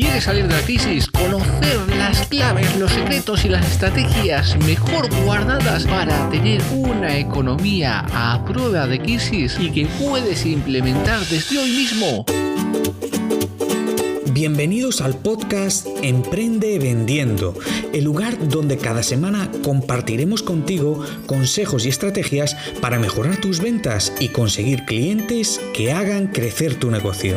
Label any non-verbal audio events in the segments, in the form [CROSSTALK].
¿Quieres salir de la crisis? Conocer las claves, los secretos y las estrategias mejor guardadas para tener una economía a prueba de crisis y que puedes implementar desde hoy mismo. Bienvenidos al podcast Emprende Vendiendo, el lugar donde cada semana compartiremos contigo consejos y estrategias para mejorar tus ventas y conseguir clientes que hagan crecer tu negocio.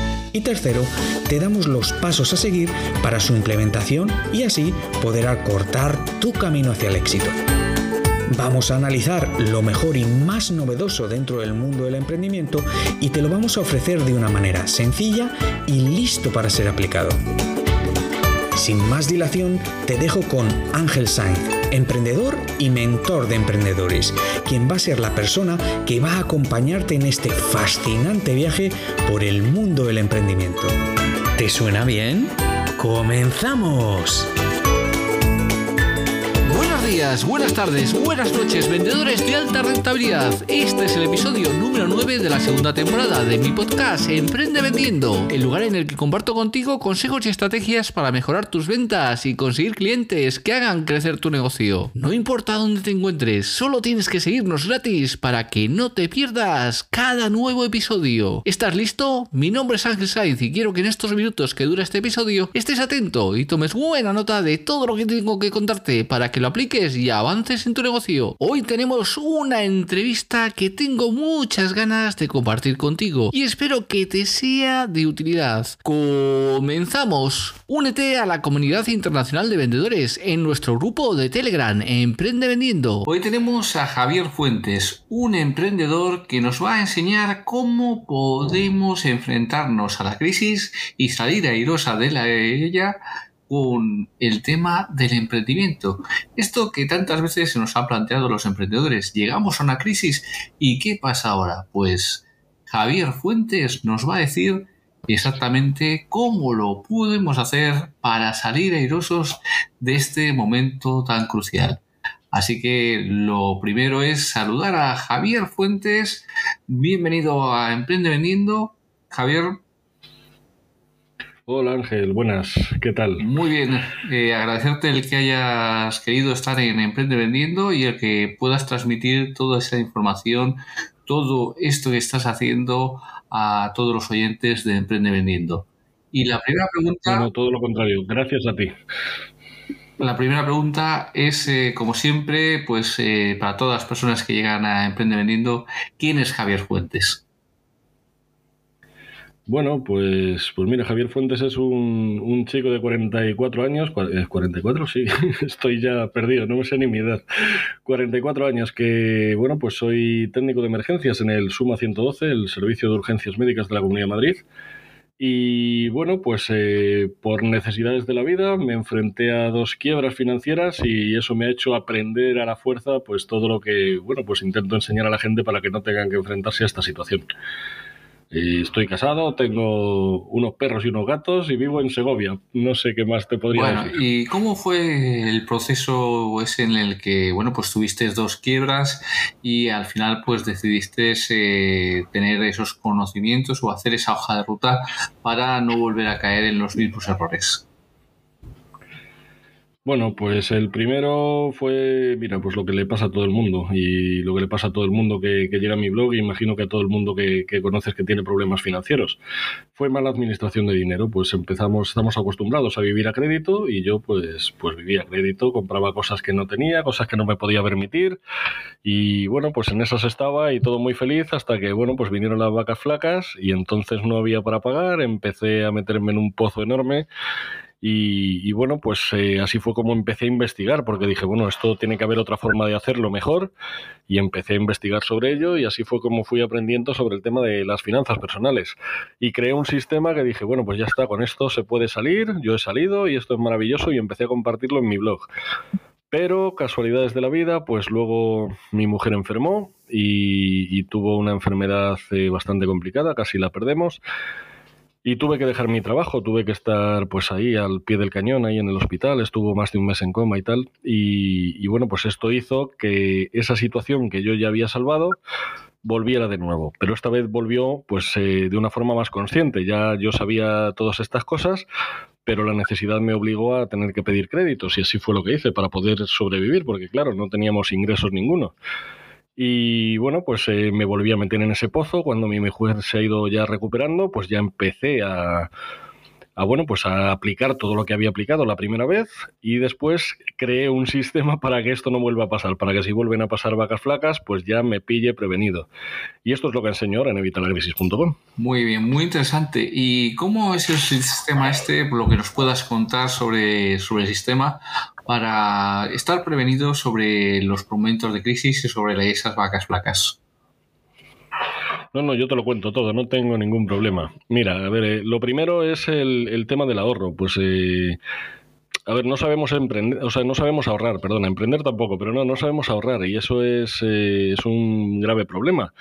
Y tercero, te damos los pasos a seguir para su implementación y así poder acortar tu camino hacia el éxito. Vamos a analizar lo mejor y más novedoso dentro del mundo del emprendimiento y te lo vamos a ofrecer de una manera sencilla y listo para ser aplicado. Sin más dilación, te dejo con Ángel Sainz, emprendedor y mentor de emprendedores, quien va a ser la persona que va a acompañarte en este fascinante viaje por el mundo del emprendimiento. ¿Te suena bien? ¡Comenzamos! Días, buenas tardes, buenas noches, vendedores de alta rentabilidad. Este es el episodio número 9 de la segunda temporada de mi podcast Emprende Vendiendo, el lugar en el que comparto contigo consejos y estrategias para mejorar tus ventas y conseguir clientes que hagan crecer tu negocio. No importa dónde te encuentres, solo tienes que seguirnos gratis para que no te pierdas cada nuevo episodio. ¿Estás listo? Mi nombre es Ángel Sainz y quiero que en estos minutos que dura este episodio estés atento y tomes buena nota de todo lo que tengo que contarte para que lo apliques y avances en tu negocio. Hoy tenemos una entrevista que tengo muchas ganas de compartir contigo y espero que te sea de utilidad. Comenzamos. Únete a la comunidad internacional de vendedores en nuestro grupo de Telegram Emprende Vendiendo. Hoy tenemos a Javier Fuentes, un emprendedor que nos va a enseñar cómo podemos enfrentarnos a la crisis y salir airosa de la, ella con el tema del emprendimiento. Esto que tantas veces se nos han planteado los emprendedores. Llegamos a una crisis y ¿qué pasa ahora? Pues Javier Fuentes nos va a decir exactamente cómo lo podemos hacer para salir airosos de este momento tan crucial. Así que lo primero es saludar a Javier Fuentes. Bienvenido a Emprende Vendiendo. Javier, Hola Ángel, buenas, ¿qué tal? Muy bien, eh, agradecerte el que hayas querido estar en Emprende Vendiendo y el que puedas transmitir toda esa información, todo esto que estás haciendo a todos los oyentes de Emprende Vendiendo. Y la primera pregunta... No, todo lo contrario, gracias a ti. La primera pregunta es, eh, como siempre, pues eh, para todas las personas que llegan a Emprende Vendiendo, ¿quién es Javier Fuentes? Bueno, pues, pues mira, Javier Fuentes es un, un chico de 44 años, 44, sí, [LAUGHS] estoy ya perdido, no me sé ni mi edad, 44 años que, bueno, pues soy técnico de emergencias en el SUMA 112, el Servicio de Urgencias Médicas de la Comunidad de Madrid. Y bueno, pues eh, por necesidades de la vida me enfrenté a dos quiebras financieras y eso me ha hecho aprender a la fuerza pues todo lo que, bueno, pues intento enseñar a la gente para que no tengan que enfrentarse a esta situación estoy casado, tengo unos perros y unos gatos y vivo en Segovia. No sé qué más te podría bueno, decir. ¿Y cómo fue el proceso ese en el que, bueno, pues tuviste dos quiebras y al final pues decidiste eh, tener esos conocimientos o hacer esa hoja de ruta para no volver a caer en los mismos errores? Bueno, pues el primero fue, mira, pues lo que le pasa a todo el mundo y lo que le pasa a todo el mundo que, llega a mi blog imagino que a todo el mundo que, conoces que tiene problemas financieros. Fue mala administración de dinero, pues empezamos, estamos acostumbrados a vivir a crédito y yo pues, pues vivía a crédito, compraba cosas que no tenía, cosas que no me podía permitir y bueno, pues en esas estaba y todo muy feliz hasta que, bueno, pues vinieron las vacas flacas y entonces no había para pagar, empecé a meterme en un pozo enorme Y, bueno, pues eh, así fue como empecé a investigar, porque dije, bueno, esto tiene que haber otra forma de hacerlo mejor, y empecé a investigar sobre ello, y así fue como fui aprendiendo sobre el tema de las finanzas personales. Y creé un sistema que dije, bueno, pues ya está, con esto se puede salir, yo he salido, y esto es maravilloso, y empecé a compartirlo en mi blog. Pero casualidades de la vida, pues luego mi mujer enfermó y, tuvo una enfermedad eh, bastante complicada, casi la perdemos. Y tuve que dejar mi trabajo, tuve que estar pues ahí al pie del cañón, ahí en el hospital, estuvo más de un mes en coma y tal. Y, bueno, pues esto hizo que esa situación que yo ya había salvado volviera de nuevo. Pero esta vez volvió pues eh, de una forma más consciente. Ya yo sabía todas estas cosas, pero la necesidad me obligó a tener que pedir créditos y así fue lo que hice para poder sobrevivir, porque claro, no teníamos ingresos ninguno. Y bueno, pues eh, me volví a meter en ese pozo. Cuando mi mujer se ha ido ya recuperando, pues ya empecé a, a, bueno, pues a aplicar todo lo que había aplicado la primera vez y después creé un sistema para que esto no vuelva a pasar, para que si vuelven a pasar vacas flacas, pues ya me pille prevenido. Y esto es lo que enseño ahora en evitalacrisis.com. Muy bien, muy interesante. ¿Y cómo es el sistema este, lo que nos puedas contar sobre, sobre el sistema para estar prevenido sobre los momentos de crisis y sobre esas vacas flacas? No, no, yo te lo cuento todo, no tengo ningún problema. Mira, a ver, eh, lo primero es el, tema del ahorro. Pues, eh, a ver, no sabemos emprender, o sea, no sabemos ahorrar, perdona, emprender tampoco, pero no, no sabemos ahorrar y eso es, eh, es un grave problema.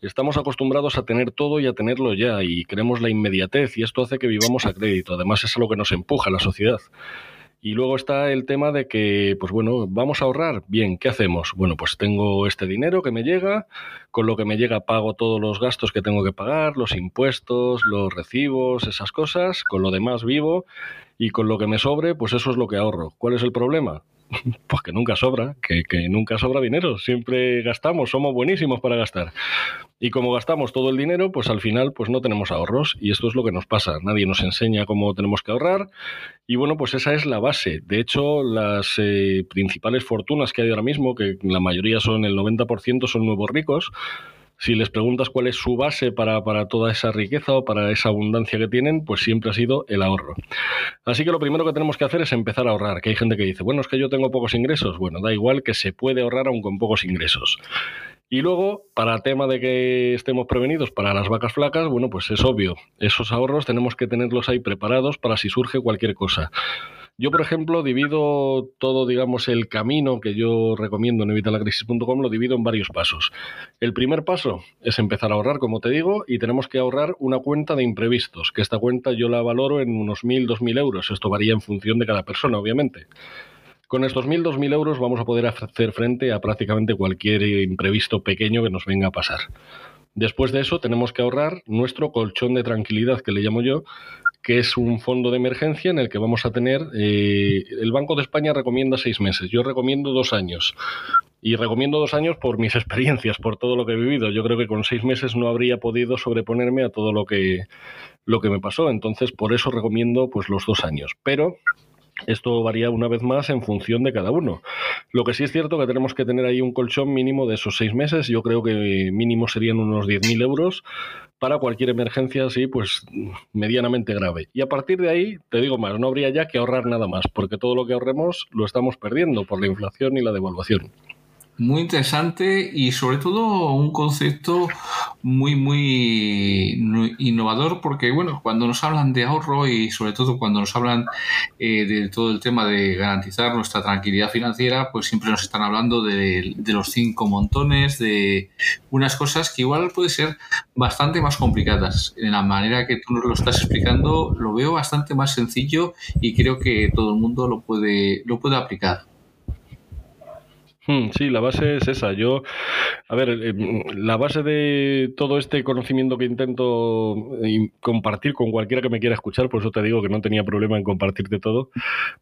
Estamos acostumbrados a tener todo y a tenerlo ya y queremos la inmediatez y esto hace que vivamos a crédito. Además, es a lo que nos empuja la sociedad. Y luego está el tema de que, pues bueno, vamos a ahorrar. Bien, ¿qué hacemos? Bueno, pues tengo este dinero que me llega, con lo que me llega pago todos los gastos que tengo que pagar, los impuestos, los recibos, esas cosas, con lo demás vivo y con lo que me sobre, pues eso es lo que ahorro. ¿Cuál es el problema? [LAUGHS] Pues que nunca sobra, que, nunca sobra dinero, siempre gastamos, somos buenísimos para gastar. Y como gastamos todo el dinero, pues al final pues no tenemos ahorros y esto es lo que nos pasa, nadie nos enseña cómo tenemos que ahorrar y bueno, pues esa es la base. De hecho, las eh, principales fortunas que hay ahora mismo, que la mayoría son el 90% son nuevos ricos, si les preguntas cuál es su base para, toda esa riqueza o para esa abundancia que tienen, pues siempre ha sido el ahorro. Así que lo primero que tenemos que hacer es empezar a ahorrar, que hay gente que dice, bueno, es que yo tengo pocos ingresos. Bueno, da igual que se puede ahorrar aún con pocos ingresos. Y luego, para tema de que estemos prevenidos para las vacas flacas, bueno, pues es obvio, esos ahorros tenemos que tenerlos ahí preparados para si surge cualquier cosa. Yo, por ejemplo, divido todo, digamos, el camino que yo recomiendo en evitalacrisis.com, lo divido en varios pasos. El primer paso es empezar a ahorrar, como te digo, y tenemos que ahorrar una cuenta de imprevistos, que esta cuenta yo la valoro en unos 1.000, 2.000 euros. Esto varía en función de cada persona, obviamente. Con estos 1.000, 2.000 euros vamos a poder hacer frente a prácticamente cualquier imprevisto pequeño que nos venga a pasar. Después de eso tenemos que ahorrar nuestro colchón de tranquilidad, que le llamo yo, que es un fondo de emergencia en el que vamos a tener, eh, el Banco de España recomienda seis meses, yo recomiendo dos años. Y recomiendo dos años por mis [LAUGHS] experiencias, por todo lo que he vivido. Yo creo que con seis meses no habría podido sobreponerme a todo lo que, lo que me pasó. Entonces, por eso recomiendo pues los dos años. Pero esto varía una vez más en función de cada uno. Lo que sí es cierto que tenemos que tener ahí un colchón mínimo de esos seis meses. Yo creo que mínimo serían unos 10.000 euros para cualquier emergencia así, pues medianamente grave. Y a partir de ahí, te digo más, no habría ya que ahorrar nada más, porque todo lo que ahorremos lo estamos perdiendo por la inflación y la devaluación muy interesante y sobre todo un concepto muy muy innovador porque bueno cuando nos hablan de ahorro y sobre todo cuando nos hablan eh, de todo el tema de garantizar nuestra tranquilidad financiera pues siempre nos están hablando de, de, los cinco montones de unas cosas que igual puede ser bastante más complicadas. En la manera que tú nos lo estás explicando lo veo bastante más sencillo y creo que todo el mundo lo puede lo puede aplicar sí, la base es esa. Yo, a ver, eh, la base de todo este conocimiento que intento eh, compartir con cualquiera que me quiera escuchar, por eso te digo que no tenía problema en compartirte todo,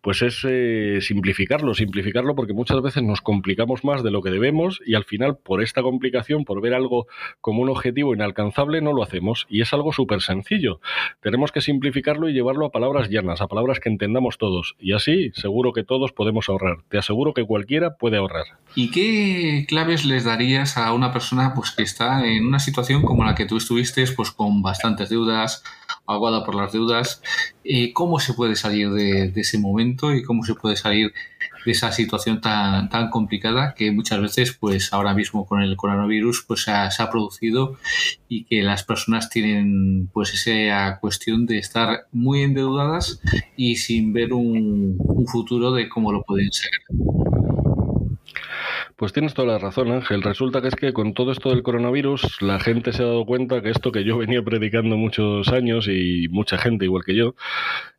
pues es eh, simplificarlo, simplificarlo porque muchas veces nos complicamos más de lo que debemos y al final por esta complicación, por ver algo como un objetivo inalcanzable, no lo hacemos y es algo súper sencillo. Tenemos que simplificarlo y llevarlo a palabras llanas, a palabras que entendamos todos y así seguro que todos podemos ahorrar. Te aseguro que cualquiera puede ahorrar. ¿Y qué claves les darías a una persona pues, que está en una situación como la que tú estuviste, pues con bastantes deudas, aguada por las deudas. Eh, ¿Cómo se puede salir de, ese momento y cómo se puede salir de esa situación tan, tan complicada que muchas veces, pues ahora mismo con el coronavirus, pues se ha, producido y que las personas tienen pues esa cuestión de estar muy endeudadas y sin ver un, un futuro de cómo lo pueden ser. Pues tienes toda la razón, Ángel. Resulta que es que con todo esto del coronavirus, la gente se ha dado cuenta que esto que yo venía predicando muchos años y mucha gente igual que yo,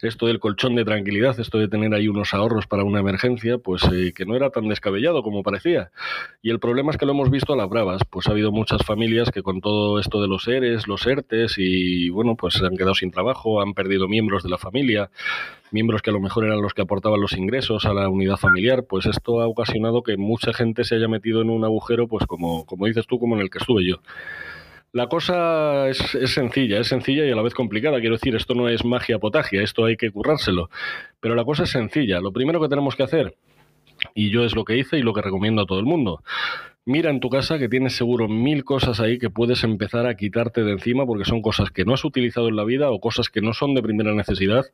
esto del colchón de tranquilidad, esto de tener ahí unos ahorros para una emergencia, pues eh, que no era tan descabellado como parecía. Y el problema es que lo hemos visto a las bravas, pues ha habido muchas familias que con todo esto de los ERES, los ERTES y bueno, pues se han quedado sin trabajo, han perdido miembros de la familia, miembros que a lo mejor eran los que aportaban los ingresos a la unidad familiar, pues esto ha ocasionado que mucha gente se haya metido en un agujero, pues como, como dices tú, como en el que estuve yo. La cosa es, sencilla, es sencilla y a la vez complicada. Quiero decir, esto no es magia potagia, esto hay que currárselo. Pero la cosa es sencilla. Lo primero que tenemos que hacer, y yo es lo que hice y lo que recomiendo a todo el mundo, mira en tu casa que tienes seguro mil cosas ahí que puedes empezar a quitarte de encima porque son cosas que no has utilizado en la vida o cosas que no son de primera necesidad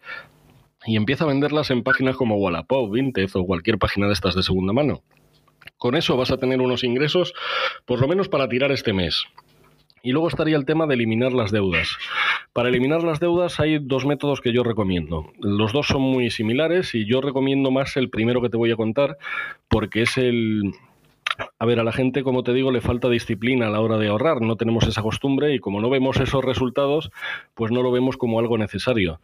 y empieza a venderlas en páginas como Wallapop, Vinted o cualquier página de estas de segunda mano. Con eso vas a tener unos ingresos, por lo menos para tirar este mes. Y luego estaría el tema de eliminar las deudas. Para eliminar las deudas hay dos métodos que yo recomiendo. Los dos son muy similares y yo recomiendo más el primero que te voy a contar porque es el, a ver, a la gente, como te digo, le falta disciplina a la hora de ahorrar. No tenemos esa costumbre y como no vemos esos resultados, pues no lo vemos como algo necesario.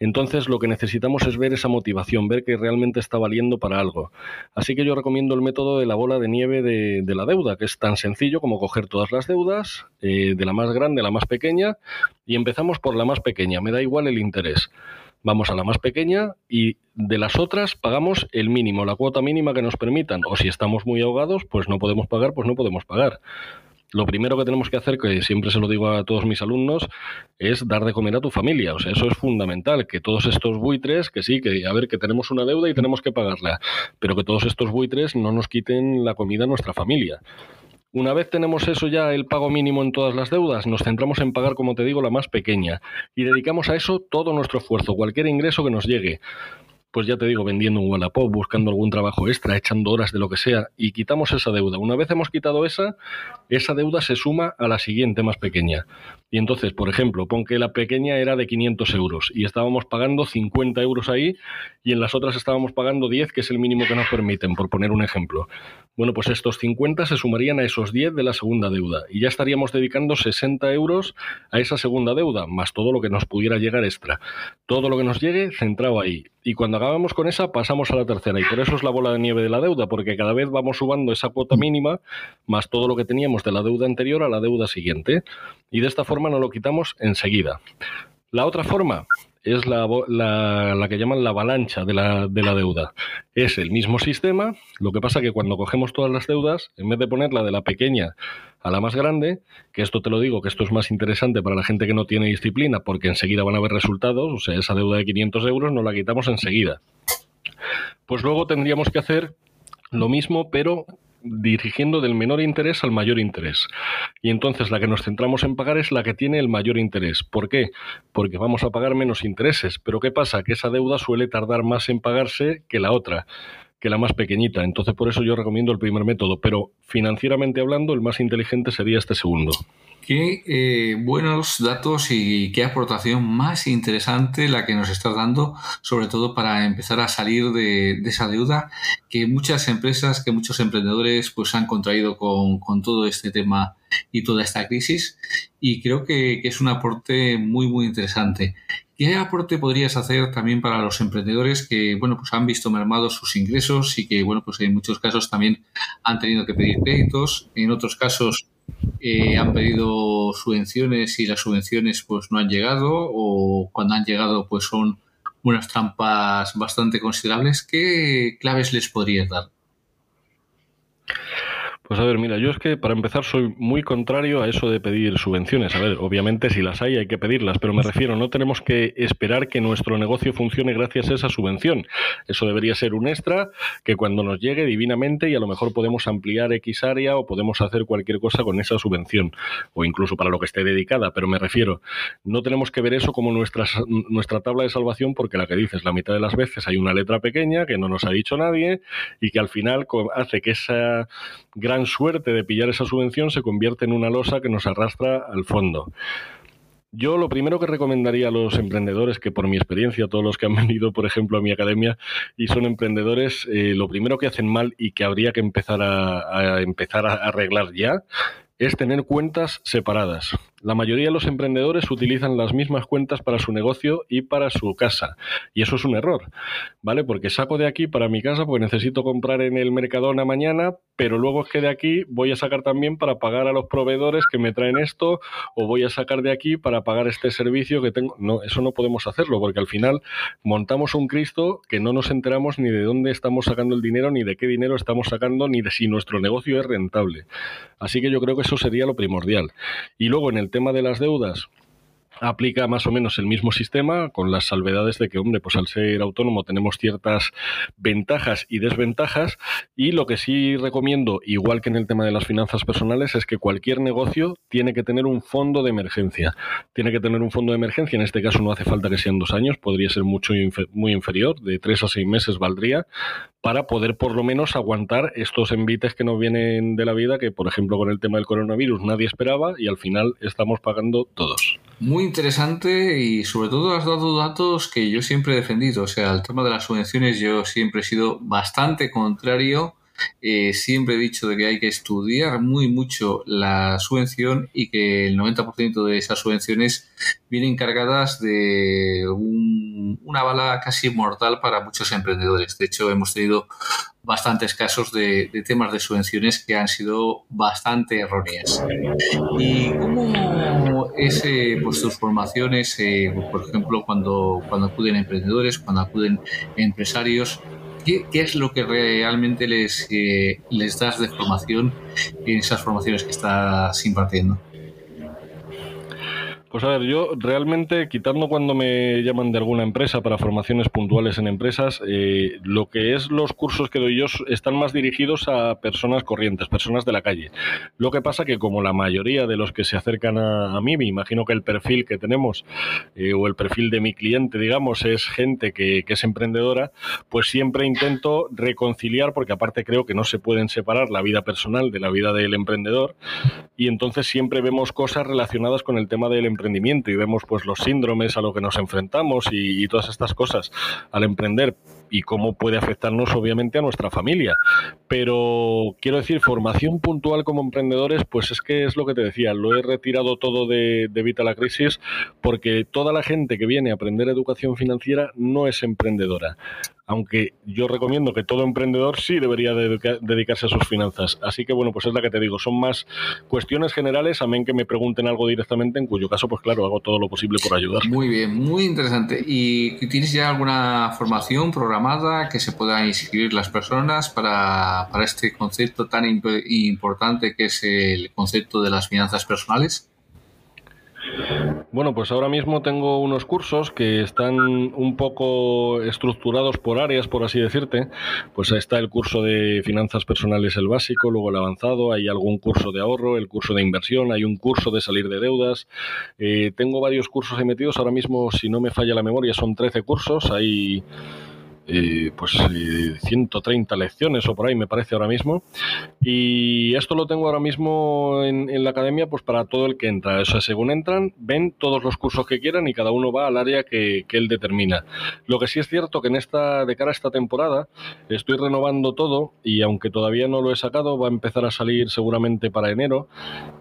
Entonces, lo que necesitamos es ver esa motivación, ver que realmente está valiendo para algo. Así que yo recomiendo el método de la bola de nieve de, la deuda, que es tan sencillo como coger todas las deudas, eh, de la más grande a la más pequeña, y empezamos por la más pequeña. Me da igual el interés vamos a la más pequeña y de las otras pagamos el mínimo, la cuota mínima que nos permitan. O si estamos muy ahogados, pues no podemos pagar, pues no podemos pagar. Lo primero que tenemos que hacer, que siempre se lo digo a todos mis alumnos, es dar de comer a tu familia. O sea, eso es fundamental. Que todos estos buitres, que sí, que a ver, que tenemos una deuda y tenemos que pagarla, pero que todos estos buitres no nos quiten la comida a nuestra familia. Una vez tenemos eso ya, el pago mínimo en todas las deudas, nos centramos en pagar, como te digo, la más pequeña y dedicamos a eso todo nuestro esfuerzo, cualquier ingreso que nos llegue pues ya te digo, vendiendo un Wallapop, buscando algún trabajo extra, echando horas de lo que sea, y quitamos esa deuda. Una vez hemos quitado esa, esa deuda se suma a la siguiente más pequeña. Y entonces, por ejemplo, pon que la pequeña era de 500 euros y estábamos pagando 50 euros ahí y en las otras estábamos pagando 10, que es el mínimo que nos permiten, por poner un ejemplo. Bueno, pues estos 50 se sumarían a esos 10 de la segunda deuda y ya estaríamos dedicando 60 euros a esa segunda deuda, más todo lo que nos pudiera llegar extra. Todo lo que nos llegue centrado ahí. Y cuando acabamos con esa, pasamos a la tercera. Y por eso es la bola de nieve de la deuda, porque cada vez vamos subando esa cuota mínima, más todo lo que teníamos de la deuda anterior a la deuda siguiente. Y de esta forma nos lo quitamos enseguida. La otra forma es la, la, que llaman la avalancha de la, de la, deuda. Es el mismo sistema, lo que pasa que cuando cogemos todas las deudas, en vez de ponerla de la pequeña a la más grande, que esto te lo digo, que esto es más interesante para la gente que no tiene disciplina, porque enseguida van a haber resultados, o sea, esa deuda de 500 euros nos la quitamos enseguida. Pues luego tendríamos que hacer lo mismo, pero dirigiendo del menor interés al mayor interés. Y entonces la que nos centramos en pagar es la que tiene el mayor interés. ¿Por qué? Porque vamos a pagar menos intereses. Pero ¿qué pasa? Que esa deuda suele tardar más en pagarse que la otra que la más pequeñita. Entonces, por eso yo recomiendo el primer método, pero financieramente hablando, el más inteligente sería este segundo. Qué eh, buenos datos y qué aportación más interesante la que nos estás dando, sobre todo para empezar a salir de, esa deuda que muchas empresas, que muchos emprendedores pues han contraído con, todo este tema y toda esta crisis. Y creo que, que es un aporte muy, muy interesante. ¿Qué aporte podrías hacer también para los emprendedores que, bueno, pues han visto mermados sus ingresos y que, bueno, pues en muchos casos también han tenido que pedir créditos, en otros casos eh, han pedido subvenciones y las subvenciones pues no han llegado o cuando han llegado pues son unas trampas bastante considerables. ¿Qué claves les podrías dar? Pues a ver, mira, yo es que para empezar soy muy contrario a eso de pedir subvenciones. A ver, obviamente si las hay hay que pedirlas, pero me refiero, no tenemos que esperar que nuestro negocio funcione gracias a esa subvención. Eso debería ser un extra que cuando nos llegue divinamente y a lo mejor podemos ampliar X área o podemos hacer cualquier cosa con esa subvención o incluso para lo que esté dedicada, pero me refiero, no tenemos que ver eso como nuestra, nuestra tabla de salvación porque la que dices, la mitad de las veces hay una letra pequeña que no nos ha dicho nadie y que al final hace que esa gran suerte de pillar esa subvención se convierte en una losa que nos arrastra al fondo. Yo lo primero que recomendaría a los emprendedores, que por mi experiencia, todos los que han [LAUGHS] venido, por ejemplo, a mi academia y son emprendedores, eh, lo primero que hacen mal y que habría que empezar a empezar a arreglar ya es tener cuentas separadas. La mayoría de los emprendedores utilizan las mismas cuentas para su negocio y para su casa. Y eso es un error, ¿vale? Porque saco de aquí para mi casa porque necesito comprar en el Mercadona mañana, pero luego es que de aquí voy a sacar también para pagar a los proveedores que me traen esto o voy a sacar de aquí para pagar este servicio que tengo. No, eso no podemos hacerlo porque al final montamos un Cristo que no nos enteramos ni de dónde estamos sacando el dinero, ni de qué dinero estamos sacando, ni de si nuestro negocio es rentable. Así que yo creo que eso sería lo primordial. Y luego en el tema de las deudas, aplica más o menos el mismo sistema, con las salvedades de que, hombre, pues al ser autónomo tenemos ciertas ventajas y desventajas, y lo que sí recomiendo, igual que en el tema de las finanzas personales, es que cualquier negocio tiene que tener un fondo de emergencia. Tiene que tener un fondo de emergencia, en este caso no hace falta que sean dos años, podría ser mucho muy inferior, de tres a seis meses valdría, para poder por lo menos aguantar estos envites que nos vienen de la vida, que por ejemplo con el tema del coronavirus nadie esperaba y al final estamos pagando todos. Muy interesante y sobre todo has dado datos que yo siempre he defendido. O sea, el tema de las subvenciones yo siempre he sido bastante contrario. Eh, siempre he dicho de que hay que estudiar muy mucho la subvención y que el 90% de esas subvenciones vienen cargadas de una bala casi mortal para muchos emprendedores. De hecho, hemos tenido bastantes casos de, temas de subvenciones que han sido bastante erróneas. ¿Y cómo es eh, pues, tus formaciones, eh, por ejemplo, cuando, acuden emprendedores, cuando acuden empresarios? ¿Qué, es lo que realmente les, eh, les das de formación en esas formaciones que estás impartiendo? Pues a ver, yo realmente, quitando cuando me llaman de alguna empresa para formaciones puntuales en empresas, eh, lo que es los cursos que doy yo están más dirigidos a personas corrientes, personas de la calle. Lo que pasa que como la mayoría de los que se acercan a, mí, me imagino que el perfil que tenemos eh, o el perfil de mi cliente, digamos, es gente que, que es emprendedora, pues siempre intento reconciliar, porque aparte creo que no se pueden separar la vida personal de la vida del emprendedor, y entonces siempre vemos cosas relacionadas con el tema del emprendedor y vemos pues los síndromes a los que nos enfrentamos y, todas estas cosas al emprender y cómo puede afectarnos obviamente a nuestra familia. Pero quiero decir, formación puntual como emprendedores, pues es que es lo que te decía, lo he retirado todo de, de Vita la Crisis porque toda la gente que viene a aprender educación financiera no es emprendedora aunque yo recomiendo que todo emprendedor sí debería dedicarse a sus finanzas. Así que bueno, pues es la que te digo, son más cuestiones generales, amén que me pregunten algo directamente, en cuyo caso, pues claro, hago todo lo posible por ayudar. Muy bien, muy interesante. ¿Y tienes ya alguna formación programada que se puedan inscribir las personas para, para este concepto tan importante que es el concepto de las finanzas personales? Bueno, pues ahora mismo tengo unos cursos que están un poco estructurados por áreas, por así decirte. Pues ahí está el curso de finanzas personales, el básico, luego el avanzado, hay algún curso de ahorro, el curso de inversión, hay un curso de salir de deudas. Eh, tengo varios cursos ahí metidos, ahora mismo, si no me falla la memoria, son 13 cursos. Hay pues 130 eh, lecciones o por ahí me parece ahora mismo. Y esto lo tengo ahora mismo en, la academia pues para todo el que entra. O sea según entran ven todos los cursos que quieran y cada uno va al área que, él determina. Lo que sí es cierto que en esta de cara a esta temporada estoy renovando todo y aunque todavía no lo he sacado va a empezar a salir seguramente para enero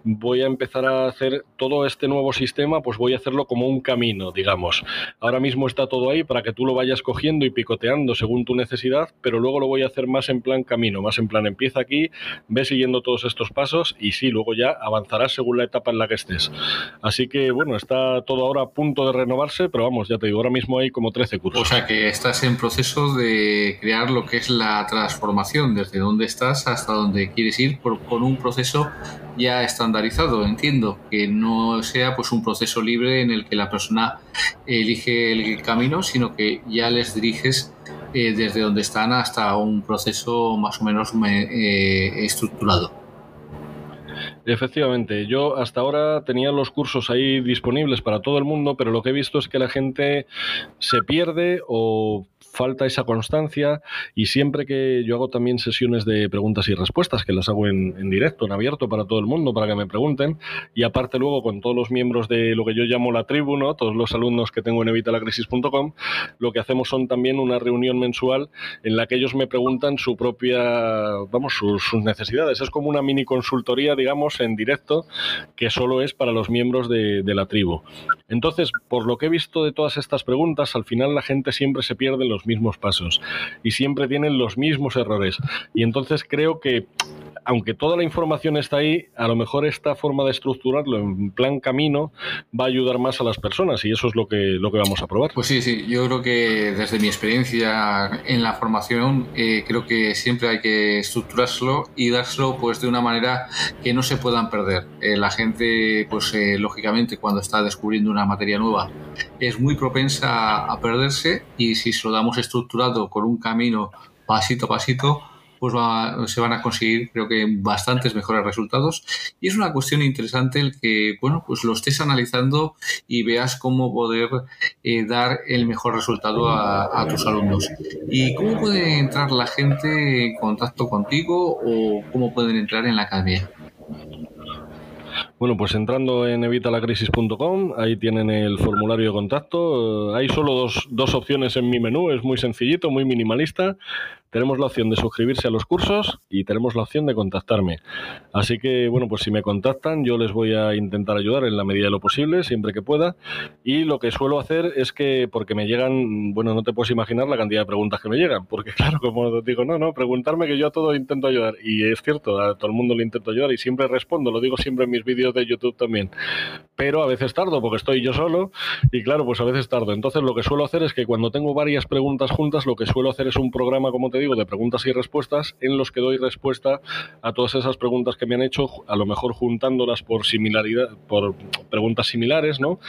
voy a empezar a hacer todo este nuevo sistema pues voy a hacerlo como un camino digamos. Ahora mismo está todo ahí para que tú lo vayas cogiendo y picoteando según tu necesidad, pero luego lo voy a hacer más en plan camino, más en plan empieza aquí, ve siguiendo todos estos pasos y sí, luego ya avanzarás según la etapa en la que estés. Así que bueno, está todo ahora a punto de renovarse, pero vamos, ya te digo, ahora mismo hay como 13 cursos. O sea que estás en proceso de crear lo que es la transformación, desde donde estás hasta donde quieres ir, por, con un proceso ya estandarizado, entiendo, que no sea pues un proceso libre en el que la persona elige el camino, sino que ya les diriges eh, desde donde están hasta un proceso más o menos eh, estructurado. Efectivamente, yo hasta ahora tenía los cursos ahí disponibles para todo el mundo, pero lo que he visto es que la gente se pierde o falta esa constancia y siempre que yo hago también sesiones de preguntas y respuestas, que las hago en, directo, en abierto para todo el mundo, para que me pregunten, y aparte luego con todos los miembros de lo que yo llamo la tribu, todos los alumnos que tengo en evitalacrisis.com, lo que hacemos son también una reunión mensual en la que ellos me preguntan su propia, vamos, sus, necesidades. Es como una mini consultoría, digamos, en directo, que solo es para los miembros de, de la tribu. Entonces, por lo que he visto de todas estas preguntas, al final la gente siempre se pierde en los mismos pasos y siempre tienen los mismos errores. Y entonces creo que aunque toda la información está ahí, a lo mejor esta forma de estructurarlo en plan camino va a ayudar más a las personas y eso es lo que, lo que vamos a probar. Pues sí, sí, yo creo que desde mi experiencia en la formación, eh, creo que siempre hay que estructurarlo y dárselo pues de una manera que no se puedan perder. Eh, la gente, pues eh, lógicamente, cuando está descubriendo una materia nueva, es muy propensa a perderse y si se lo damos estructurado con un camino pasito a pasito, pues se van a conseguir creo que bastantes mejores resultados. Y es una cuestión interesante el que bueno pues lo estés analizando y veas cómo poder eh, dar el mejor resultado a, a, tus alumnos. Y cómo puede entrar la gente en contacto contigo o cómo pueden entrar en la academia bueno, pues entrando en evitalacrisis.com, ahí tienen el formulario de contacto. Hay solo dos, dos, opciones en mi menú, es muy sencillito, muy minimalista tenemos la opción de suscribirse a los cursos y tenemos la opción de contactarme. Así que, bueno, pues si me contactan, yo les voy a intentar ayudar en la medida de lo posible, siempre que pueda. Y lo que suelo hacer es que, porque me llegan, bueno, no te puedes imaginar la cantidad de preguntas que me llegan, porque [LAUGHS] claro, como digo, no, no, preguntarme que yo a todo intento ayudar. Y es cierto, a todo el mundo le intento ayudar y siempre respondo, lo digo siempre en mis vídeos de YouTube también. Pero a veces tardo porque estoy yo solo y claro, pues a veces tardo. Entonces lo que suelo hacer es que cuando tengo varias preguntas juntas, lo que suelo hacer es un programa, como te digo, de preguntas y respuestas en los que doy respuesta a todas esas preguntas que me han hecho, a lo mejor juntándolas por similaridad, por preguntas similares, ¿no?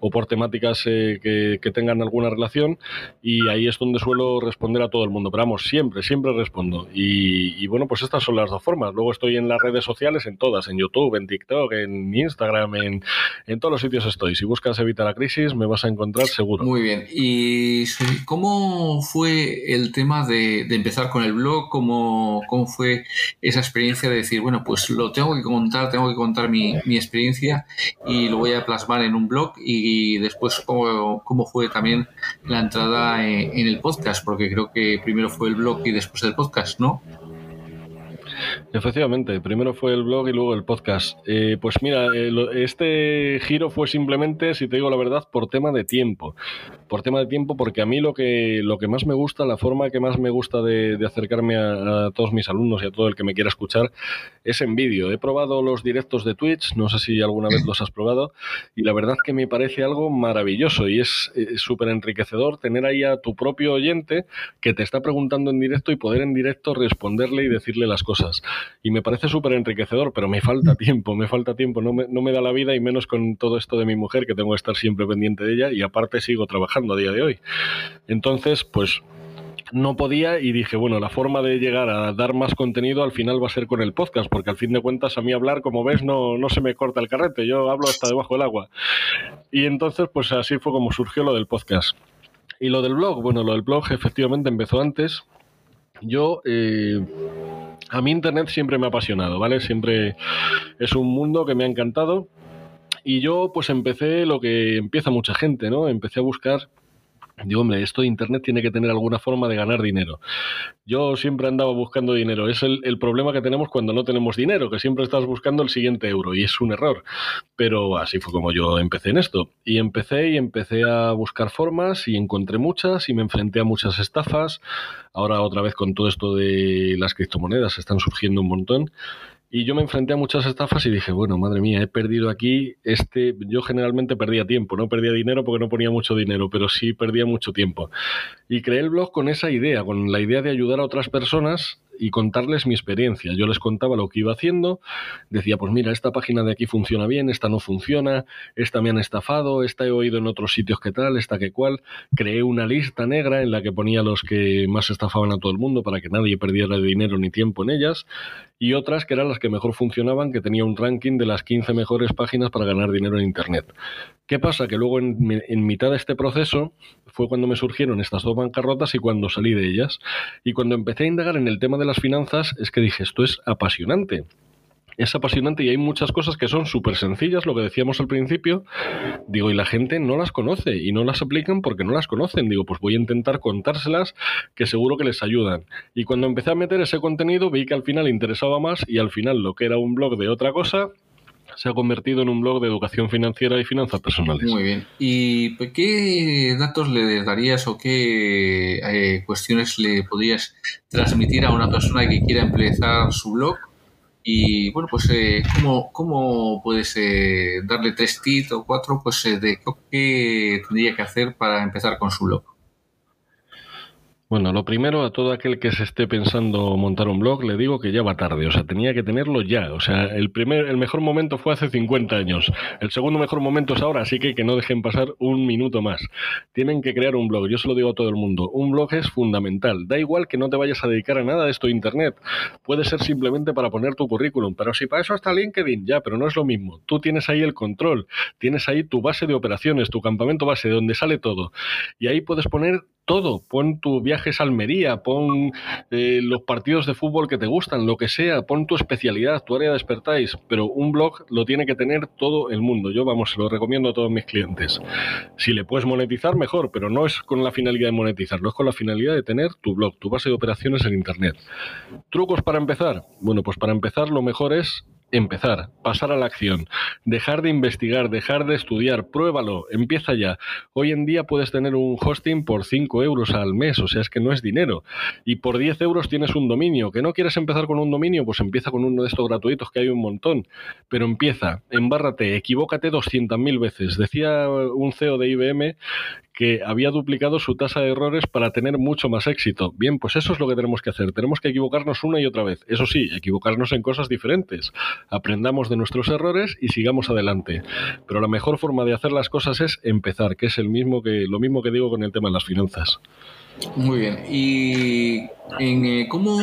O por temáticas eh, que, tengan alguna relación y ahí es donde suelo responder a todo el mundo. Pero vamos, siempre, siempre respondo. Y, bueno, pues estas son las dos formas. Luego estoy en las redes sociales, en todas, en YouTube, en TikTok, en Instagram, en, en todos los sitios estoy. Si buscas Evita la Crisis, me vas a encontrar seguro. Muy bien. ¿Y cómo fue el tema de empezar con el blog? ¿Cómo, ¿Cómo fue esa experiencia de decir, bueno, pues lo tengo que contar, tengo que contar mi, mi experiencia y lo voy a plasmar en un blog y, después cómo, cómo, fue también la entrada en, en el podcast? Porque creo que primero fue el blog y después el podcast, ¿no? Efectivamente, primero fue el blog y luego el podcast. Eh, pues mira, eh, este giro fue simplemente, si te digo la verdad, por tema de tiempo. Por tema de tiempo, porque a mí lo que, lo que más me gusta, la forma que más me gusta de, acercarme a, todos mis alumnos y a todo el que me quiera escuchar, es en vídeo. He probado los directos de Twitch, no sé si alguna vez los has probado, y la verdad que me parece algo maravilloso y es súper enriquecedor tener ahí a tu propio oyente que te está preguntando en directo y poder en directo responderle y decirle las cosas. Y me parece súper enriquecedor, pero me falta [LAUGHS] tiempo, me falta tiempo, no me, no me da la vida y menos con todo esto de mi mujer, que tengo que estar siempre pendiente de ella y aparte sigo trabajando a día de hoy. Entonces, pues no podía y dije, bueno, la forma de llegar a dar más contenido al final va a ser con el podcast, porque al fin de cuentas a mí hablar, como ves, no, no se me corta el carrete, yo hablo hasta debajo del agua. Y entonces, pues así fue como surgió lo del podcast. Y lo del blog, bueno, lo del blog efectivamente empezó antes. Yo eh, a mí Internet siempre me ha apasionado, ¿vale? Siempre es un mundo que me ha encantado. Y yo pues empecé lo que empieza mucha gente, ¿no? Empecé a buscar Digo, hombre, esto de Internet tiene que tener alguna forma de ganar dinero. Yo siempre andaba buscando dinero. Es el, el, problema que tenemos cuando no tenemos dinero, que siempre estás buscando el siguiente euro y es un error. Pero así fue como yo empecé en esto. Y empecé y empecé a buscar formas y encontré muchas y me enfrenté a muchas estafas. Ahora otra vez con todo esto de las criptomonedas están surgiendo un montón. Y yo me enfrenté a muchas estafas y dije, bueno, madre mía, he perdido aquí este, yo generalmente perdía tiempo, no perdía dinero porque no ponía mucho dinero, pero sí perdía mucho tiempo. Y creé el blog con esa idea, con la idea de ayudar a otras personas y contarles mi experiencia. Yo les contaba lo que iba haciendo, decía, pues mira, esta página de aquí funciona bien, esta no funciona, esta me han estafado, esta he oído en otros sitios que tal, esta que cual. Creé una lista negra en la que ponía los que más estafaban a todo el mundo para que nadie perdiera dinero ni tiempo en ellas y otras que eran las que mejor funcionaban, que tenía un ranking de las 15 mejores páginas para ganar dinero en Internet. ¿Qué pasa? Que luego en, en, mitad de este proceso fue cuando me surgieron estas dos bancarrotas y cuando salí de ellas. Y cuando empecé a indagar en el tema de las finanzas es que dije, esto es apasionante es apasionante y hay muchas cosas que son súper sencillas, lo que decíamos al principio. Digo, y la gente no las conoce y no las aplican porque no las conocen. Digo, pues voy a intentar contárselas que seguro que les ayudan. Y cuando empecé a meter ese contenido vi que al final interesaba más y al final lo que era un blog de otra cosa se ha convertido en un blog de educación financiera y finanzas personales. Muy bien. ¿Y qué datos le darías o qué eh, cuestiones le podrías transmitir a una persona que quiera empezar su blog y bueno, pues eh, ¿cómo, ¿cómo, puedes eh, darle tres tips o cuatro pues eh, de qué tendría que hacer para empezar con su blog? Bueno, lo primero, a todo aquel que se esté pensando montar un blog, le digo que ya va tarde, o sea, tenía que tenerlo ya. O sea, el primer, el mejor momento fue hace 50 años. El segundo mejor momento es ahora, así que que no dejen pasar un minuto más. Tienen que crear un blog, yo se lo digo a todo el mundo. Un blog es fundamental. Da igual que no te vayas a dedicar a nada de esto de internet. Puede ser simplemente para poner tu currículum, pero si para eso está LinkedIn, ya, pero no es lo mismo. Tú tienes ahí el control, tienes ahí tu base de operaciones, tu campamento base, de donde sale todo. Y ahí puedes poner todo. Pon tu viajes a Almería, pon eh, los partidos de fútbol que te gustan, lo que sea, pon tu especialidad, tu área de expertise, pero un blog lo tiene que tener todo el mundo. Yo, vamos, se lo recomiendo a todos mis clientes. Si le puedes monetizar, mejor, pero no es con la finalidad de monetizarlo, es con la finalidad de tener tu blog, tu base de operaciones en Internet. ¿Trucos para empezar? Bueno, pues para empezar lo mejor es empezar, pasar a la acción, dejar de investigar, dejar de estudiar, pruébalo, empieza ya. Hoy en día puedes tener un hosting por 5 euros al mes, o sea, es que no es dinero. Y por 10 euros tienes un dominio. ¿Que no quieres empezar con un dominio? Pues empieza con uno de estos gratuitos que hay un montón. Pero empieza, embárrate, equivócate 200.000 veces. Decía un CEO de IBM que había duplicado su tasa de errores para tener mucho más éxito. Bien, pues eso es lo que tenemos que hacer. Tenemos que equivocarnos una y otra vez. Eso sí, equivocarnos en cosas diferentes. Aprendamos de nuestros errores y sigamos adelante. Pero la mejor forma de hacer las cosas es empezar, que es lo mismo que digo con el tema de las finanzas. Muy bien. ¿Y eh, cómo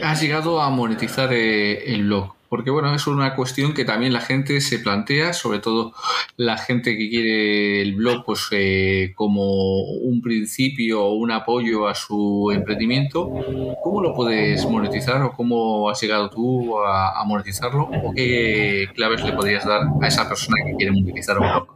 has llegado a monetizar eh, el blog? Porque bueno, es una cuestión que también la gente se plantea, sobre todo la gente que quiere el blog pues eh, como un principio o un apoyo a su emprendimiento. ¿Cómo lo puedes monetizar o cómo has llegado tú a, monetizarlo o qué claves le podrías dar a esa persona que quiere monetizar un blog?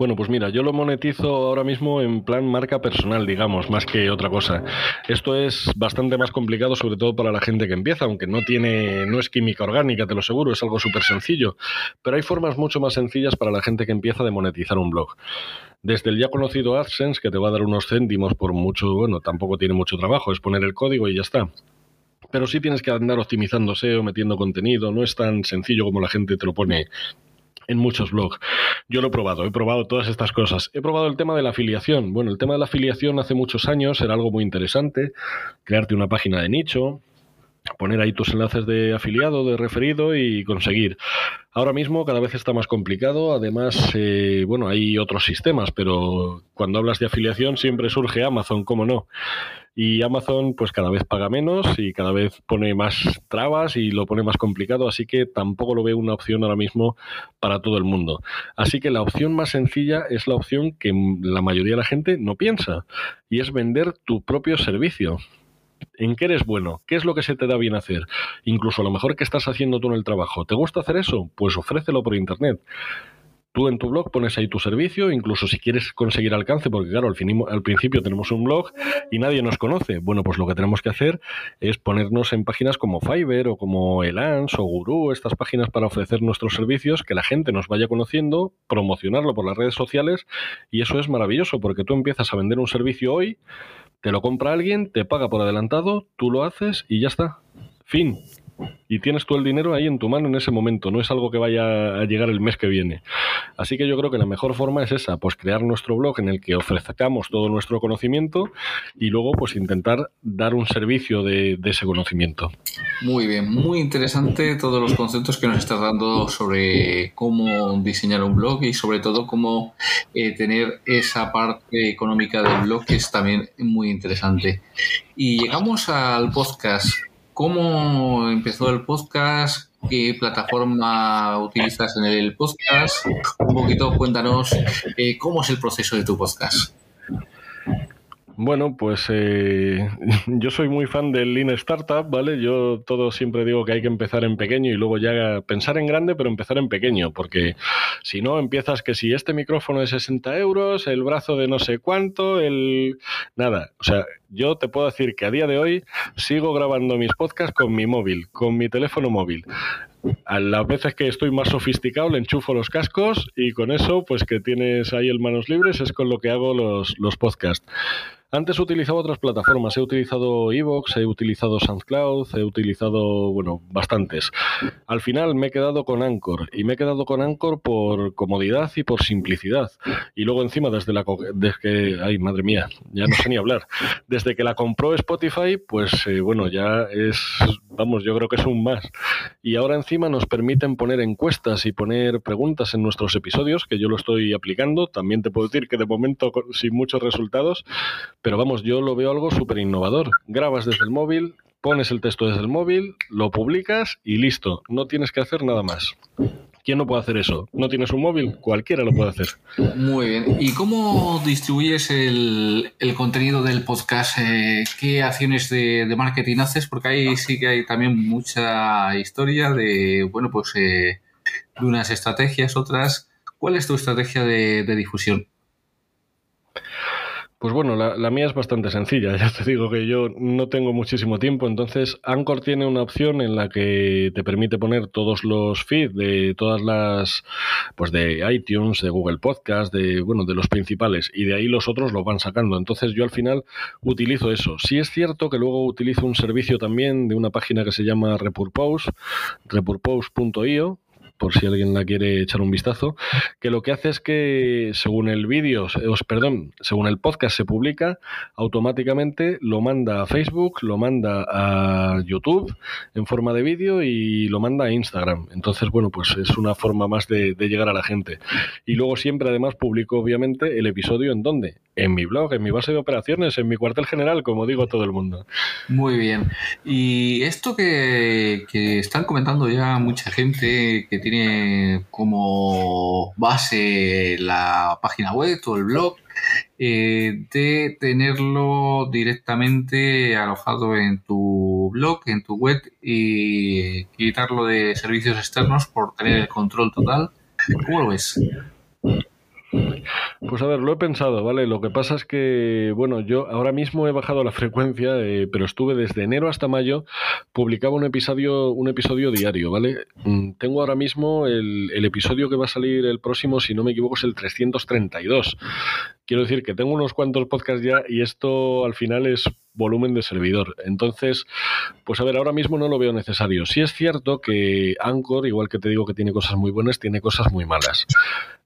Bueno, pues mira, yo lo monetizo ahora mismo en plan marca personal, digamos, más que otra cosa. Esto es bastante más complicado, sobre todo para la gente que empieza, aunque no tiene, no es química orgánica, te lo aseguro, es algo súper sencillo. Pero hay formas mucho más sencillas para la gente que empieza de monetizar un blog. Desde el ya conocido AdSense, que te va a dar unos céntimos por mucho, bueno, tampoco tiene mucho trabajo, es poner el código y ya está pero sí tienes que andar optimizando SEO, metiendo contenido, no es tan sencillo como la gente te lo pone en muchos blogs. Yo lo he probado, he probado todas estas cosas. He probado el tema de la afiliación. Bueno, el tema de la afiliación hace muchos años era algo muy interesante. Crearte una página de nicho, poner ahí tus enlaces de afiliado, de referido y conseguir. Ahora mismo cada vez está más complicado, además, eh, bueno, hay otros sistemas, pero cuando hablas de afiliación siempre surge Amazon, ¿cómo no? Y Amazon pues cada vez paga menos y cada vez pone más trabas y lo pone más complicado, así que tampoco lo veo una opción ahora mismo para todo el mundo. Así que la opción más sencilla es la opción que la mayoría de la gente no piensa y es vender tu propio servicio. ¿En qué eres bueno? ¿Qué es lo que se te da bien hacer? Incluso a lo mejor que estás haciendo tú en el trabajo. ¿Te gusta hacer eso? Pues ofrécelo por internet Tú en tu blog pones ahí tu servicio, incluso si quieres conseguir alcance, porque claro, al, al principio tenemos un blog y nadie nos conoce. Bueno, pues lo que tenemos que hacer es ponernos en páginas como Fiverr o como Elance o Guru, estas páginas para ofrecer nuestros servicios, que la gente nos vaya conociendo, promocionarlo por las redes sociales y eso es maravilloso porque tú empiezas a vender un servicio hoy, te lo compra alguien, te paga por adelantado, tú lo haces y ya está. Fin y tienes tú el dinero ahí en tu mano en ese momento, no es algo que vaya a llegar el mes que viene. Así que yo creo que la mejor forma es esa, pues crear nuestro blog en el que ofrezcamos todo nuestro conocimiento y luego pues intentar dar un servicio de, ese conocimiento. Muy bien, muy interesante todos los conceptos que nos estás dando sobre cómo diseñar un blog y sobre todo cómo eh, tener esa parte económica del blog que es también muy interesante. Y llegamos al podcast. ¿Cómo empezó el podcast? ¿Qué plataforma utilizas en el podcast? Un poquito cuéntanos eh, cómo es el proceso de tu podcast. Bueno, pues eh, [LAUGHS] yo soy muy fan del Lean Startup, ¿vale? Yo todo siempre digo que hay que empezar en pequeño y luego ya pensar en grande, pero empezar en pequeño, porque si no empiezas que si este micrófono de 60 euros, el brazo de no sé cuánto, el... Nada, o sea, yo te puedo decir que a día de hoy sigo grabando mis podcasts con mi móvil, con mi teléfono móvil. A las veces que estoy más sofisticado le enchufo los cascos y con eso, pues que tienes ahí el manos libres, es con lo que hago los, los podcasts. Antes utilizaba otras plataformas, he utilizado Evox, he utilizado SoundCloud, he utilizado, bueno, bastantes. Al final me he quedado con Anchor y me he quedado con Anchor por comodidad y por simplicidad. Y luego encima desde la desde que ay, madre mía, ya no sé ni hablar. Desde que la compró Spotify, pues eh, bueno, ya es vamos, yo creo que es un más. Y ahora encima nos permiten poner encuestas y poner preguntas en nuestros episodios, que yo lo estoy aplicando. También te puedo decir que de momento sin muchos resultados, pero vamos, yo lo veo algo súper innovador. Grabas desde el móvil, pones el texto desde el móvil, lo publicas y listo. No tienes que hacer nada más. ¿Quién no puede hacer eso? ¿No tienes un móvil? Cualquiera lo puede hacer. Muy bien. ¿Y cómo distribuyes el, contenido del podcast? Eh, ¿Qué acciones de, marketing haces? Porque ahí sí que hay también mucha historia de, bueno, pues eh, de unas estrategias, otras. ¿Cuál es tu estrategia de difusión? Pues bueno, la, mía es bastante sencilla. [LAUGHS] Ya te digo que yo no tengo muchísimo tiempo, entonces Anchor tiene una opción en la que te permite poner todos los feeds de todas las, pues de iTunes, de Google Podcast, de bueno, de los principales, y de ahí los otros lo van sacando. Entonces yo al final utilizo eso. Sí es cierto que luego utilizo un servicio también de una página que se llama Repurpose, repurpose.io por si alguien la quiere echar un vistazo, que lo que hace es que según el vídeo, perdón, según el podcast se publica, automáticamente lo manda a Facebook, lo manda a YouTube en forma de vídeo y lo manda a Instagram. Entonces, bueno, pues es una forma más de, llegar a la gente. Y luego siempre además publico obviamente el episodio en dónde? En mi blog, en mi base de operaciones, en mi cuartel general, como digo todo el mundo. Muy bien. Y esto que, que están comentando ya mucha gente que tiene tiene como base la página web o el blog, eh, de tenerlo directamente alojado en tu blog, en tu web y quitarlo de servicios externos por tener el control total. ¿Cómo lo ves? Pues a ver, lo he pensado, ¿vale? Lo que pasa es que, bueno, yo ahora mismo he bajado la [LAUGHS] frecuencia, eh, pero estuve desde enero hasta mayo, publicaba un episodio, un episodio diario, ¿vale? Mm, tengo ahora mismo el, el episodio que va a salir el próximo, si no me equivoco, es el 332. Quiero decir que tengo unos cuantos podcasts ya y esto al final es volumen de servidor. Entonces, pues a ver, ahora mismo no lo veo necesario. Sí es cierto que Anchor, igual que te digo que tiene cosas muy buenas, tiene cosas muy malas.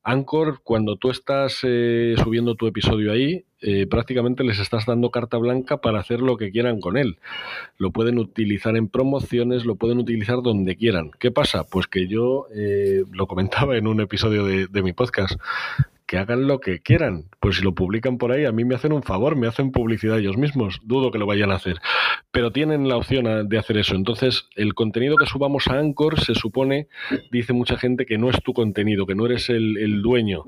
Anchor, cuando tú estás eh, subiendo tu episodio ahí, eh, prácticamente les estás dando carta blanca para hacer lo que quieran con él. Lo pueden utilizar en promociones, lo pueden utilizar donde quieran. ¿Qué pasa? Pues que yo eh, lo comentaba en un episodio de, de mi podcast hagan lo que quieran. Pues si lo publican por ahí, a mí me hacen un favor, me hacen publicidad ellos mismos. Dudo que lo vayan a hacer. Pero tienen la opción de hacer eso. Entonces, el contenido que subamos a Anchor se supone, dice mucha gente, que no es tu contenido, que no eres el, el dueño.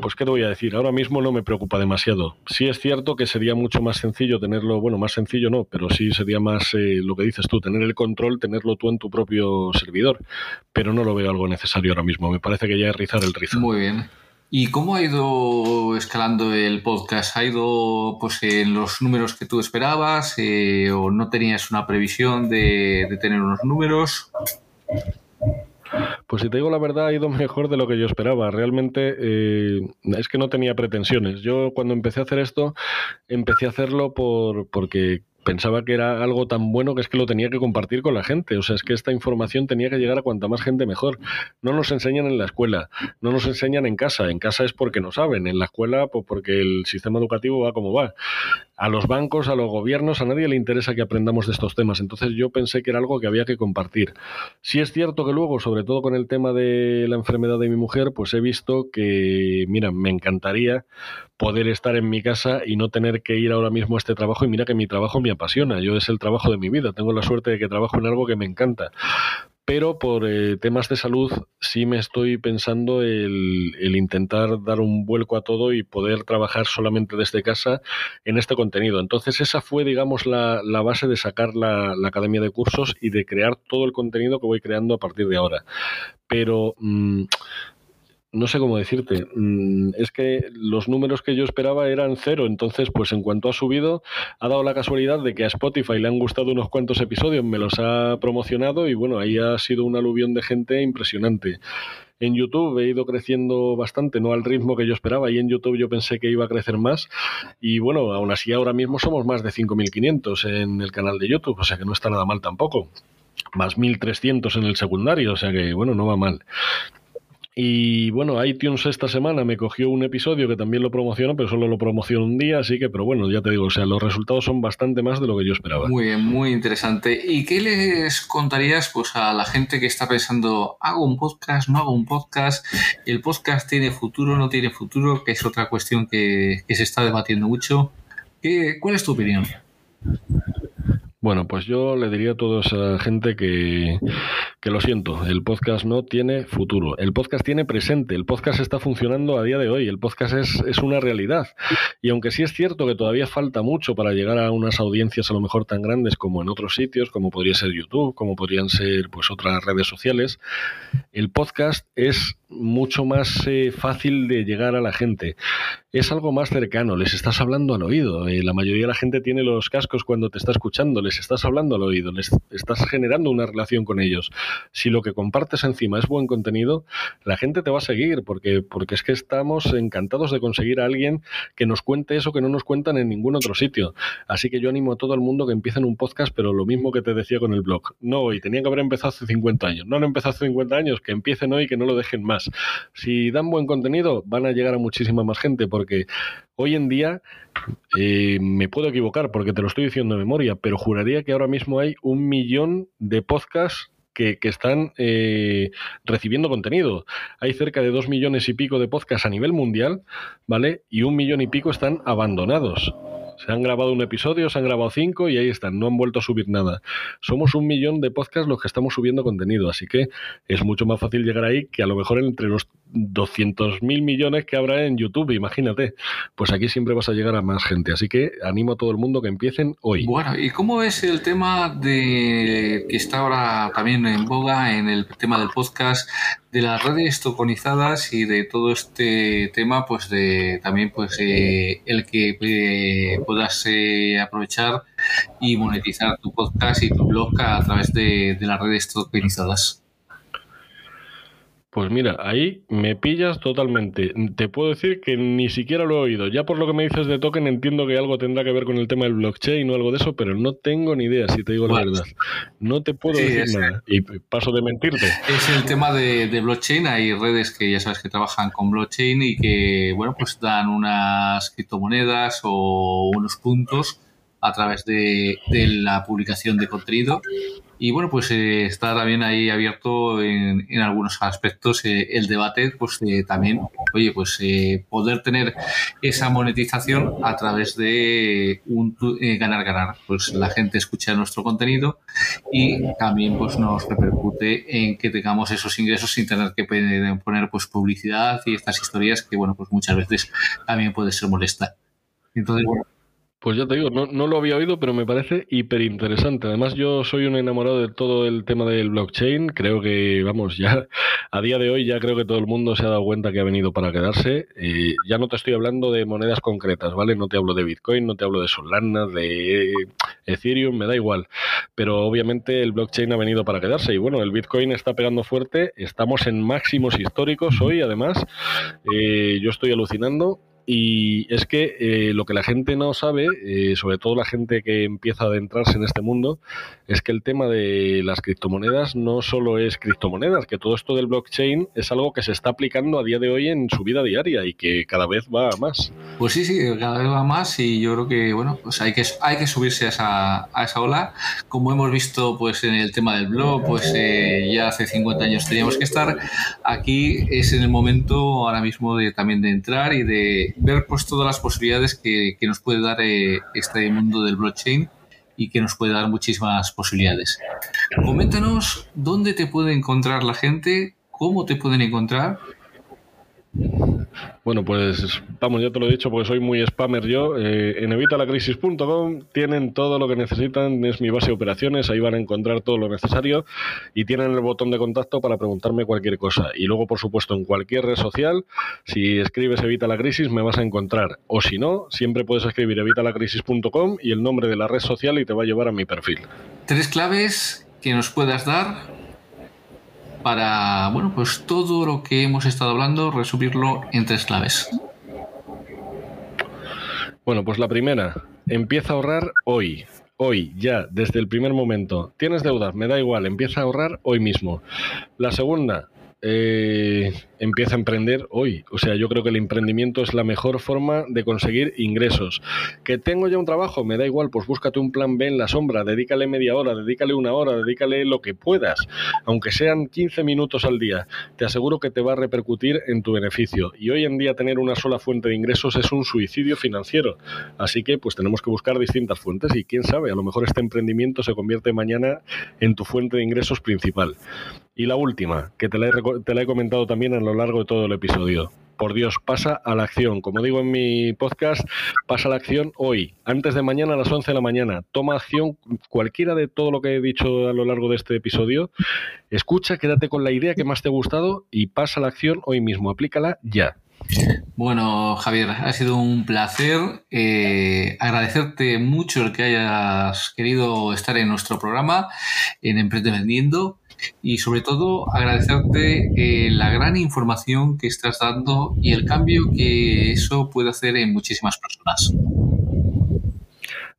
pues qué te voy a decir, ahora mismo no me preocupa demasiado. Sí es cierto que sería mucho más sencillo tenerlo, bueno, más sencillo no, pero sí sería más eh, lo que dices tú, tener el control, tenerlo tú en tu propio servidor, pero no lo veo algo necesario ahora mismo. Me parece que ya es rizar el rizo. Muy bien. ¿Y cómo ha ido escalando el podcast? ¿Ha ido pues en los números que tú esperabas eh, o no tenías una previsión de, tener unos números? Pues si te digo la verdad, ha ido [LAUGHS] mejor de lo que yo esperaba. Realmente eh, es que no tenía pretensiones. Yo cuando empecé a hacer esto, empecé a hacerlo por, porque pensaba que era algo tan bueno que es que lo tenía que compartir con la gente. O sea, es que esta información tenía que llegar a cuanta más gente mejor. No nos enseñan en la escuela, no nos enseñan en casa. En casa es porque no saben, en la escuela pues porque el sistema educativo va como va. A los bancos, a los gobiernos, a nadie le interesa que aprendamos de estos temas. Entonces yo pensé que era algo que había que compartir. Sí es cierto que luego, sobre todo con el tema de la enfermedad de mi mujer, pues he visto que, mira, me encantaría poder estar en mi casa y no tener que ir ahora mismo a este trabajo. Y mira que mi trabajo me apasiona, yo es el trabajo de mi vida, tengo la suerte de que trabajo en algo que me encanta. Pero por eh, temas de salud sí me estoy pensando el, intentar dar un vuelco a todo y poder trabajar solamente desde casa en este contenido. Entonces esa fue, digamos, la, base de sacar la, academia de cursos y de crear todo el contenido que voy creando a partir de ahora. Pero... Mm, no sé cómo decirte. Mm, es que los números que yo esperaba eran cero. Entonces, pues en cuanto ha subido, ha dado la casualidad de que a Spotify le han gustado unos cuantos episodios, me los ha promocionado y bueno, ahí ha sido un aluvión de gente impresionante. En YouTube he ido creciendo bastante, no al ritmo que yo esperaba, y en YouTube yo pensé que iba a crecer más. Y bueno, aún así ahora mismo somos más de 5.500 en el canal de YouTube, o sea que no está nada mal tampoco más 1.300 en el secundario, o sea que bueno, no va mal. Y bueno, iTunes esta semana me cogió un episodio que también lo promociono, pero solo lo promociono un día, así que, pero bueno, ya te digo, o sea, los resultados son bastante más de lo que yo esperaba. Muy bien, muy interesante. ¿Y qué les contarías pues a la gente que está pensando, hago un podcast, no hago un podcast? ¿El podcast tiene futuro, no tiene futuro? Que es otra cuestión que, que se está debatiendo mucho. ¿Qué, ¿Cuál es tu opinión? Bueno, pues yo le diría a toda esa gente que, que lo siento, el podcast no tiene futuro, el podcast tiene presente, el podcast está funcionando a día de hoy, el podcast es, es una realidad. Y aunque sí es cierto que todavía falta mucho para llegar a unas audiencias a lo mejor tan grandes como en otros sitios, como podría ser YouTube, como podrían ser pues otras redes sociales, el podcast es mucho más eh, fácil de llegar a la gente. Es algo más cercano, les estás hablando al oído. Eh, la mayoría de la gente tiene los cascos cuando te está escuchando, les estás hablando al oído, les estás generando una relación con ellos. Si lo que compartes encima es buen contenido, la gente te va a seguir porque, porque es que estamos encantados de conseguir a alguien que nos cuente eso que no nos cuentan en ningún otro sitio. Así que yo animo a todo el mundo que empiecen un podcast, pero lo mismo que te decía con el blog. No hoy, tenían que haber empezado hace 50 años. No han empezado hace 50 años, que empiecen hoy y que no lo dejen más. Si dan buen contenido, van a llegar a muchísima más gente, porque hoy en día eh, me puedo equivocar porque te lo estoy diciendo de memoria, pero juraría que ahora mismo hay un millón de podcasts que, están eh, recibiendo contenido. Hay cerca de dos millones y pico de podcasts a nivel mundial, ¿vale? Y un millón y pico están abandonados. Se han grabado un episodio, se han grabado cinco y ahí están, no han vuelto a subir nada. Somos un millón de podcasts los que estamos subiendo contenido, así que es mucho más fácil llegar ahí que a lo mejor entre los 200 mil millones que habrá en YouTube, imagínate. Pues aquí siempre vas a llegar a más gente, así que animo a todo el mundo que empiecen hoy. Bueno, ¿y cómo es el tema de que está ahora también en boga en el tema del podcast de las redes tokenizadas y de todo este tema, pues de también pues eh, el que eh, puedas eh, aprovechar y monetizar tu podcast y tu blog a través de, de las redes tokenizadas. Pues mira, ahí me pillas totalmente. Te puedo decir que ni siquiera lo he oído. Ya por lo que me dices de token entiendo que algo tendrá que ver con el tema del blockchain o algo de eso, pero no tengo ni idea, si te digo la verdad. No te puedo decir nada. Y paso de mentirte. Es el tema de, blockchain. Hay redes que ya sabes que trabajan con blockchain y que, bueno, pues dan unas criptomonedas o unos puntos a través de, de la publicación de contenido y bueno, pues eh, está también ahí abierto en, en algunos aspectos eh, el debate, pues eh, también, oye, pues poder tener esa monetización a través de un ganar-ganar. pues la gente escucha nuestro contenido y también pues nos repercute en que tengamos esos ingresos sin tener que poner pues publicidad y estas historias que, bueno, pues muchas veces también puede ser molesta. Entonces, bueno, pues ya te digo, no, no, lo había oído, pero me parece hiper interesante. Además, yo soy un enamorado de todo el tema del blockchain. Creo que, vamos, ya [LAUGHS] a día de hoy ya creo que todo el mundo se ha dado cuenta que ha venido para quedarse. Ya no te estoy hablando de monedas concretas, ¿vale? No te hablo de Bitcoin, no te hablo de Solana, de Ethereum, me da igual. Pero obviamente el blockchain ha venido para quedarse. Y bueno, el Bitcoin está pegando fuerte. Estamos en máximos históricos hoy, además. Eh, yo estoy alucinando y es que eh, lo que la gente no sabe, eh, sobre todo la gente que empieza a adentrarse en este mundo, es que el tema de las criptomonedas no solo es criptomonedas, que todo esto del blockchain es algo que se está aplicando a día de hoy en su vida diaria y que cada vez va más. Pues sí, sí, cada vez va más y yo creo que, bueno, pues hay que, hay que subirse a esa, a esa ola. Como hemos visto pues en el tema del blog, pues eh, ya hace 50 años teníamos que estar. Aquí es en el momento ahora mismo de también de entrar y de ver pues todas las posibilidades que, nos puede dar eh, este mundo del blockchain y que nos puede dar muchísimas posibilidades. Coméntanos dónde te puede encontrar la gente, cómo te pueden encontrar bueno, pues vamos, ya te lo he dicho porque soy muy spammer yo. Eh, en evitalacrisis.com tienen todo lo que necesitan, es mi base de operaciones, ahí van a encontrar todo lo necesario y tienen el botón de contacto para preguntarme cualquier cosa. Y luego, por supuesto, en cualquier red social, si escribes Evita la Crisis me vas a encontrar. O si no, siempre puedes escribir evitalacrisis.com y el nombre de la red social y te va a llevar a mi perfil. Tres claves que nos puedas dar para, bueno, pues todo lo que hemos estado hablando, resumirlo en tres claves. Bueno, pues la primera, empieza a ahorrar hoy. Hoy, ya, desde el primer momento. Tienes deuda, me da igual, empieza a ahorrar hoy mismo. La segunda, eh, empieza a emprender hoy. O sea, yo creo que el emprendimiento es la mejor forma de conseguir ingresos. Que tengo ya un trabajo, me da igual, pues búscate un plan B en la sombra, dedícale media hora, dedícale una hora, dedícale lo que puedas, aunque sean 15 minutos al día. Te aseguro que te va a repercutir en tu beneficio. Y hoy en día tener una sola fuente de ingresos es un suicidio financiero. Así que pues tenemos que buscar distintas fuentes y quién sabe, a lo mejor este emprendimiento se convierte mañana en tu fuente de ingresos principal. Y la última, que te la, he, comentado también a lo largo de todo el episodio. Por Dios, pasa a la acción. Como digo en mi podcast, pasa a la acción hoy, antes de mañana a las 11 de la mañana. Toma acción cualquiera de todo lo que he dicho a lo largo de este episodio. Escucha, quédate con la idea que más te ha gustado y pasa a la acción hoy mismo. Aplícala ya. Bueno, Javier, ha sido un placer. Eh, agradecerte mucho el que hayas querido estar en nuestro programa en Emprende Vendiendo y sobre todo agradecerte eh, la gran información que estás dando y el cambio que eso puede hacer en muchísimas personas.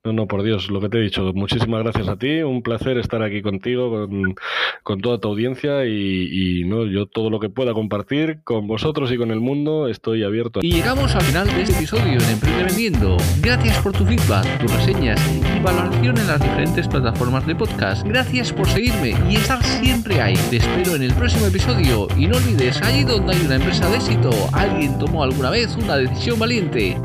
No, no, por Dios, lo que te he dicho. Muchísimas gracias a ti. Un placer estar aquí contigo, con, toda tu audiencia y, no, yo todo lo que pueda compartir con vosotros y con el mundo estoy abierto. Y llegamos al final de este episodio en Emprende Vendiendo. Gracias por tu feedback, tus reseñas y valoración en las diferentes plataformas de podcast. Gracias por seguirme y estar siempre ahí. Te espero en el próximo episodio y no olvides, allí donde hay una empresa de éxito, alguien tomó alguna vez una decisión valiente.